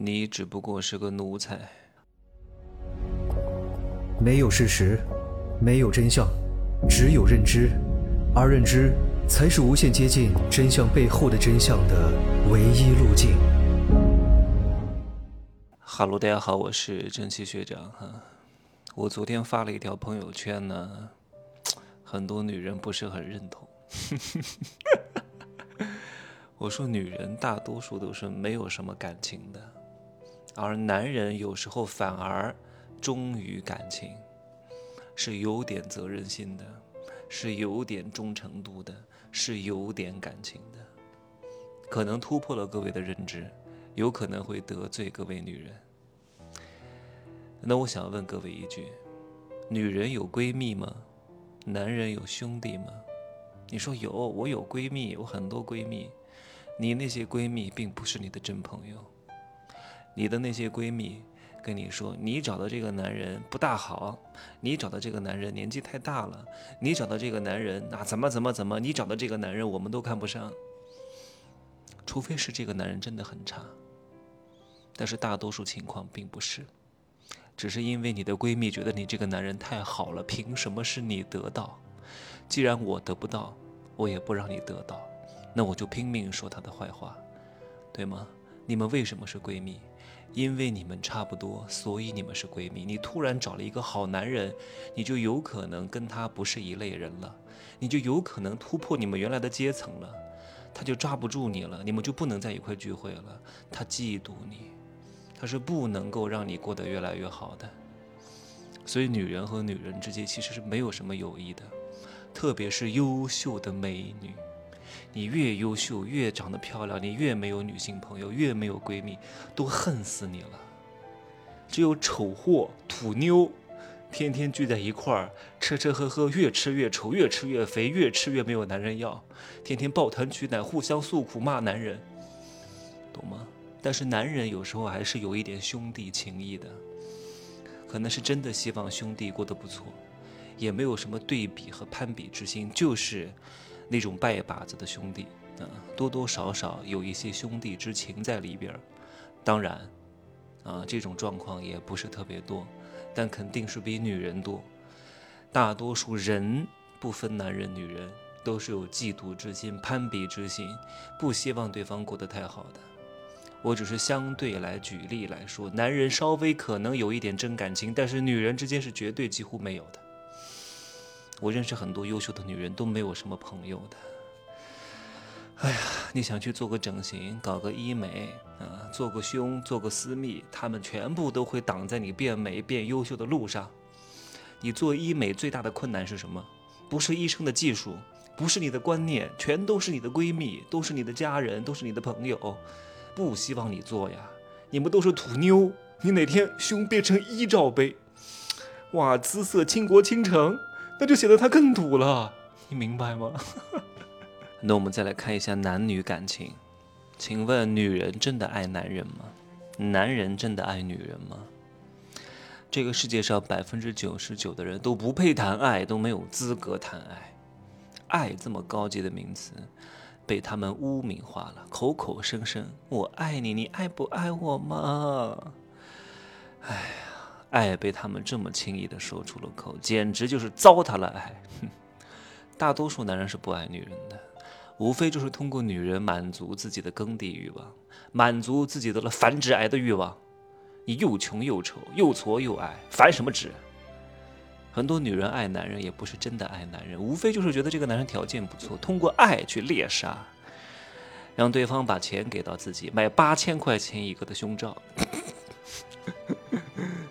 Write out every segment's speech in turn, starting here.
你只不过是个奴才。没有事实，没有真相，只有认知，而认知才是无限接近真相背后的真相的唯一路径。哈喽，大家好，我是蒸汽学长哈。我昨天发了一条朋友圈呢，很多女人不是很认同。我说，女人大多数都是没有什么感情的，而男人有时候反而。忠于感情，是有点责任心的，是有点忠诚度的，是有点感情的。可能突破了各位的认知，有可能会得罪各位女人。那我想问各位一句：女人有闺蜜吗？男人有兄弟吗？你说有，我有闺蜜，我很多闺蜜。你那些闺蜜并不是你的真朋友，你的那些闺蜜。跟你说，你找的这个男人不大好，你找的这个男人年纪太大了，你找的这个男人啊怎么怎么怎么，你找的这个男人我们都看不上，除非是这个男人真的很差，但是大多数情况并不是，只是因为你的闺蜜觉得你这个男人太好了，凭什么是你得到？既然我得不到，我也不让你得到，那我就拼命说他的坏话，对吗？你们为什么是闺蜜？因为你们差不多，所以你们是闺蜜。你突然找了一个好男人，你就有可能跟他不是一类人了，你就有可能突破你们原来的阶层了，他就抓不住你了，你们就不能在一块聚会了。他嫉妒你，他是不能够让你过得越来越好的。所以女人和女人之间其实是没有什么友谊的，特别是优秀的美女。你越优秀，越长得漂亮，你越没有女性朋友，越没有闺蜜，都恨死你了。只有丑货、土妞，天天聚在一块儿，吃吃喝喝，越吃越丑，越吃越肥，越吃越没有男人要，天天抱团取暖，互相诉苦骂男人，懂吗？但是男人有时候还是有一点兄弟情谊的，可能是真的希望兄弟过得不错，也没有什么对比和攀比之心，就是。那种拜把子的兄弟，啊，多多少少有一些兄弟之情在里边。当然，啊，这种状况也不是特别多，但肯定是比女人多。大多数人不分男人女人，都是有嫉妒之心、攀比之心，不希望对方过得太好的。我只是相对来举例来说，男人稍微可能有一点真感情，但是女人之间是绝对几乎没有的。我认识很多优秀的女人，都没有什么朋友的。哎呀，你想去做个整形，搞个医美啊，做个胸，做个私密，他们全部都会挡在你变美、变优秀的路上。你做医美最大的困难是什么？不是医生的技术，不是你的观念，全都是你的闺蜜，都是你的家人，都是你的朋友，不希望你做呀。你们都是土妞，你哪天胸变成一罩杯，哇，姿色倾国倾城。那就显得他更土了，你明白吗？那我们再来看一下男女感情，请问女人真的爱男人吗？男人真的爱女人吗？这个世界上百分之九十九的人都不配谈爱，都没有资格谈爱。爱这么高级的名词，被他们污名化了，口口声声我爱你，你爱不爱我吗？哎呀。爱被他们这么轻易的说出了口，简直就是糟蹋了爱。大多数男人是不爱女人的，无非就是通过女人满足自己的耕地欲望，满足自己得了繁殖癌的欲望。你又穷又丑又矬又矮，繁什么殖？很多女人爱男人也不是真的爱男人，无非就是觉得这个男人条件不错，通过爱去猎杀，让对方把钱给到自己，买八千块钱一个的胸罩。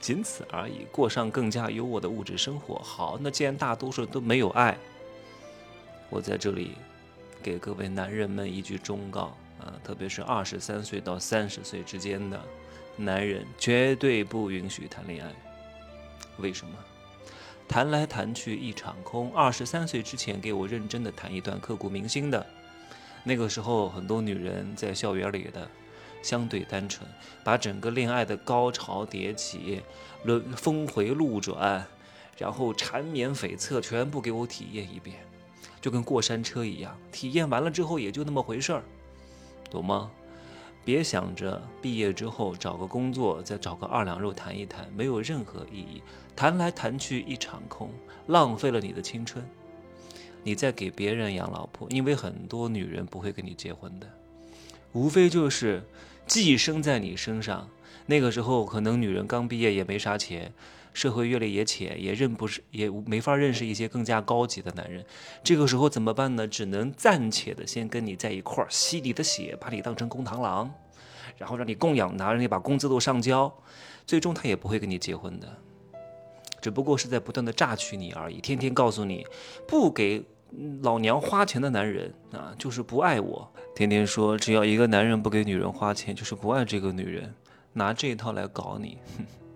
仅此而已，过上更加优渥的物质生活。好，那既然大多数都没有爱，我在这里给各位男人们一句忠告啊，特别是二十三岁到三十岁之间的男人，绝对不允许谈恋爱。为什么？谈来谈去一场空。二十三岁之前，给我认真的谈一段刻骨铭心的。那个时候，很多女人在校园里的。相对单纯，把整个恋爱的高潮迭起、轮峰回路转，然后缠绵悱恻，全部给我体验一遍，就跟过山车一样。体验完了之后，也就那么回事儿，懂吗？别想着毕业之后找个工作，再找个二两肉谈一谈，没有任何意义，谈来谈去一场空，浪费了你的青春。你在给别人养老婆，因为很多女人不会跟你结婚的，无非就是寄生在你身上。那个时候可能女人刚毕业也没啥钱，社会阅历也浅，也认不识，也没法认识一些更加高级的男人。这个时候怎么办呢？只能暂且的先跟你在一块儿吸你的血，把你当成公螳螂，然后让你供养拿，让你把工资都上交，最终他也不会跟你结婚的。只不过是在不断的榨取你而已，天天告诉你，不给老娘花钱的男人啊，就是不爱我。天天说，只要一个男人不给女人花钱，就是不爱这个女人，拿这一套来搞你。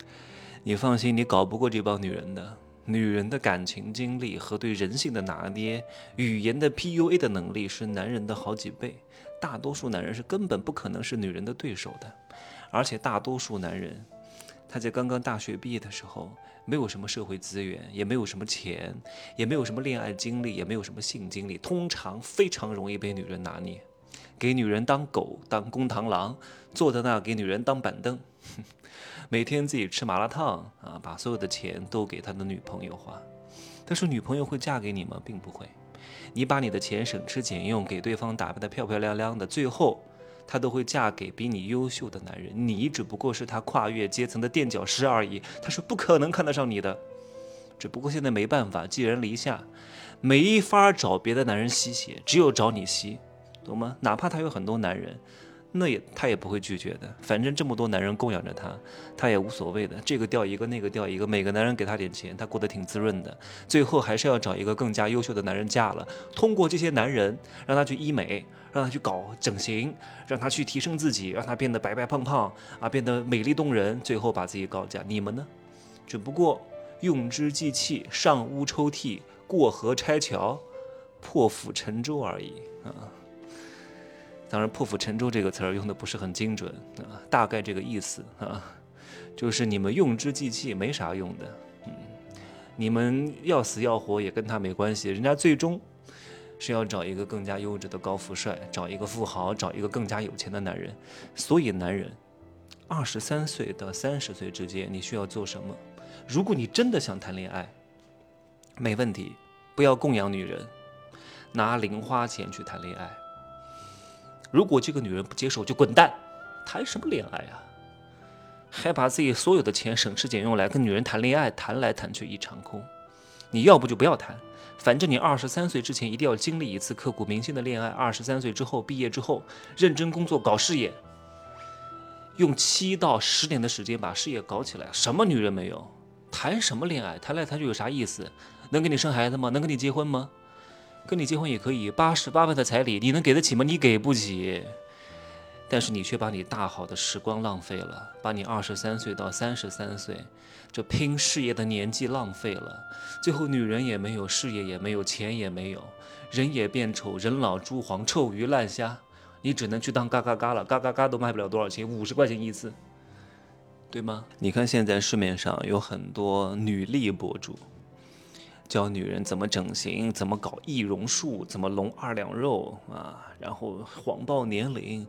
你放心，你搞不过这帮女人的。女人的感情经历和对人性的拿捏、语言的 PUA 的能力是男人的好几倍。大多数男人是根本不可能是女人的对手的，而且大多数男人，他在刚刚大学毕业的时候。没有什么社会资源，也没有什么钱，也没有什么恋爱经历，也没有什么性经历，通常非常容易被女人拿捏，给女人当狗当公螳螂，坐在那给女人当板凳，每天自己吃麻辣烫啊，把所有的钱都给他的女朋友花。但是女朋友会嫁给你吗？并不会，你把你的钱省吃俭用，给对方打扮得漂漂亮亮的，最后。她都会嫁给比你优秀的男人，你只不过是她跨越阶层的垫脚石而已，她是不可能看得上你的。只不过现在没办法，寄人篱下，没法找别的男人吸血，只有找你吸，懂吗？哪怕他有很多男人。那也他也不会拒绝的，反正这么多男人供养着他，他也无所谓的。这个掉一个，那个掉一个，每个男人给他点钱，他过得挺滋润的。最后还是要找一个更加优秀的男人嫁了。通过这些男人，让他去医美，让他去搞整形，让他去提升自己，让他变得白白胖胖啊，变得美丽动人，最后把自己搞假。你们呢？只不过用之计器，上屋抽屉，过河拆桥，破釜沉舟而已啊。当然，“破釜沉舟”这个词儿用的不是很精准啊，大概这个意思啊，就是你们用之计器没啥用的，嗯，你们要死要活也跟他没关系，人家最终是要找一个更加优质的高富帅，找一个富豪，找一个更加有钱的男人。所以，男人二十三岁到三十岁之间，你需要做什么？如果你真的想谈恋爱，没问题，不要供养女人，拿零花钱去谈恋爱。如果这个女人不接受，就滚蛋！谈什么恋爱啊？还把自己所有的钱省吃俭用来跟女人谈恋爱，谈来谈去一场空。你要不就不要谈，反正你二十三岁之前一定要经历一次刻骨铭心的恋爱。二十三岁之后毕业之后，认真工作搞事业，用七到十年的时间把事业搞起来。什么女人没有？谈什么恋爱？谈来谈去有啥意思？能给你生孩子吗？能跟你结婚吗？跟你结婚也可以，八十八万的彩礼你能给得起吗？你给不起，但是你却把你大好的时光浪费了，把你二十三岁到三十三岁这拼事业的年纪浪费了，最后女人也没有，事业也没有，钱也没有，人也变丑，人老珠黄，臭鱼烂虾，你只能去当嘎嘎嘎了，嘎嘎嘎都卖不了多少钱，五十块钱一次，对吗？你看现在市面上有很多女力博主。教女人怎么整形，怎么搞易容术，怎么隆二两肉啊？然后谎报年龄，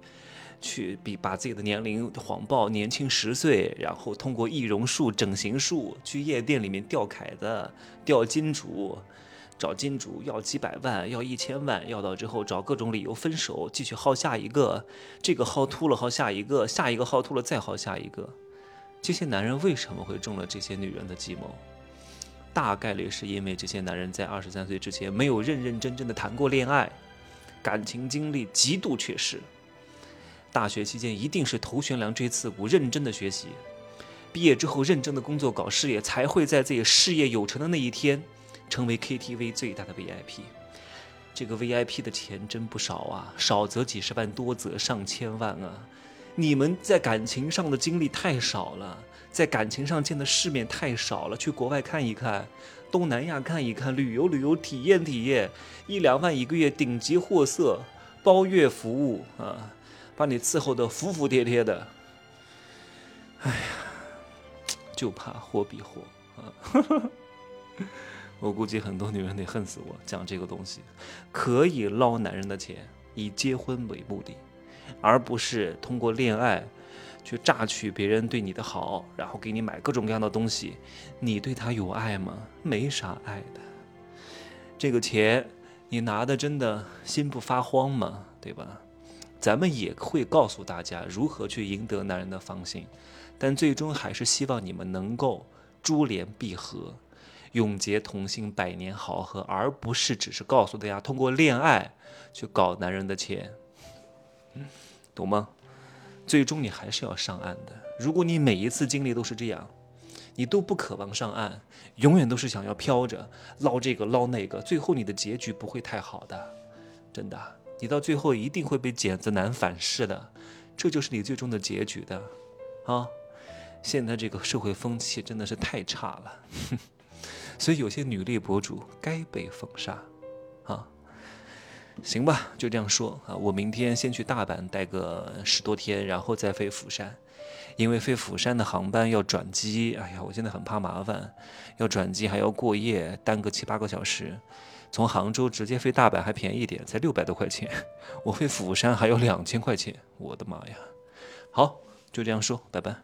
去比把自己的年龄谎报年轻十岁，然后通过易容术、整形术去夜店里面钓凯子、钓金主，找金主要几百万、要一千万，要到之后找各种理由分手，继续耗下一个，这个薅秃了薅下一个，下一个薅秃了再薅下一个。这些男人为什么会中了这些女人的计谋？大概率是因为这些男人在二十三岁之前没有认认真真的谈过恋爱，感情经历极度缺失。大学期间一定是头悬梁锥刺股，认真的学习。毕业之后认真的工作搞事业，才会在自己事业有成的那一天，成为 KTV 最大的 VIP。这个 VIP 的钱真不少啊，少则几十万，多则上千万啊。你们在感情上的经历太少了。在感情上见的世面太少了，去国外看一看，东南亚看一看，旅游旅游，体验体验，一两万一个月，顶级货色，包月服务啊，把你伺候的服服帖帖的。哎呀，就怕货比货啊！我估计很多女人得恨死我，讲这个东西，可以捞男人的钱，以结婚为目的。而不是通过恋爱去榨取别人对你的好，然后给你买各种各样的东西。你对他有爱吗？没啥爱的。这个钱你拿的真的心不发慌吗？对吧？咱们也会告诉大家如何去赢得男人的芳心，但最终还是希望你们能够珠联璧合。永结同心，百年好合，而不是只是告诉大家通过恋爱去搞男人的钱，懂吗？最终你还是要上岸的。如果你每一次经历都是这样，你都不渴望上岸，永远都是想要飘着捞这个捞那个，最后你的结局不会太好的，真的，你到最后一定会被剪子男反噬的，这就是你最终的结局的，啊！现在这个社会风气真的是太差了。所以有些女力博主该被封杀，啊，行吧，就这样说啊。我明天先去大阪待个十多天，然后再飞釜山，因为飞釜山的航班要转机。哎呀，我现在很怕麻烦，要转机还要过夜，耽搁七八个小时。从杭州直接飞大阪还便宜点，才六百多块钱。我飞釜山还有两千块钱，我的妈呀！好，就这样说，拜拜。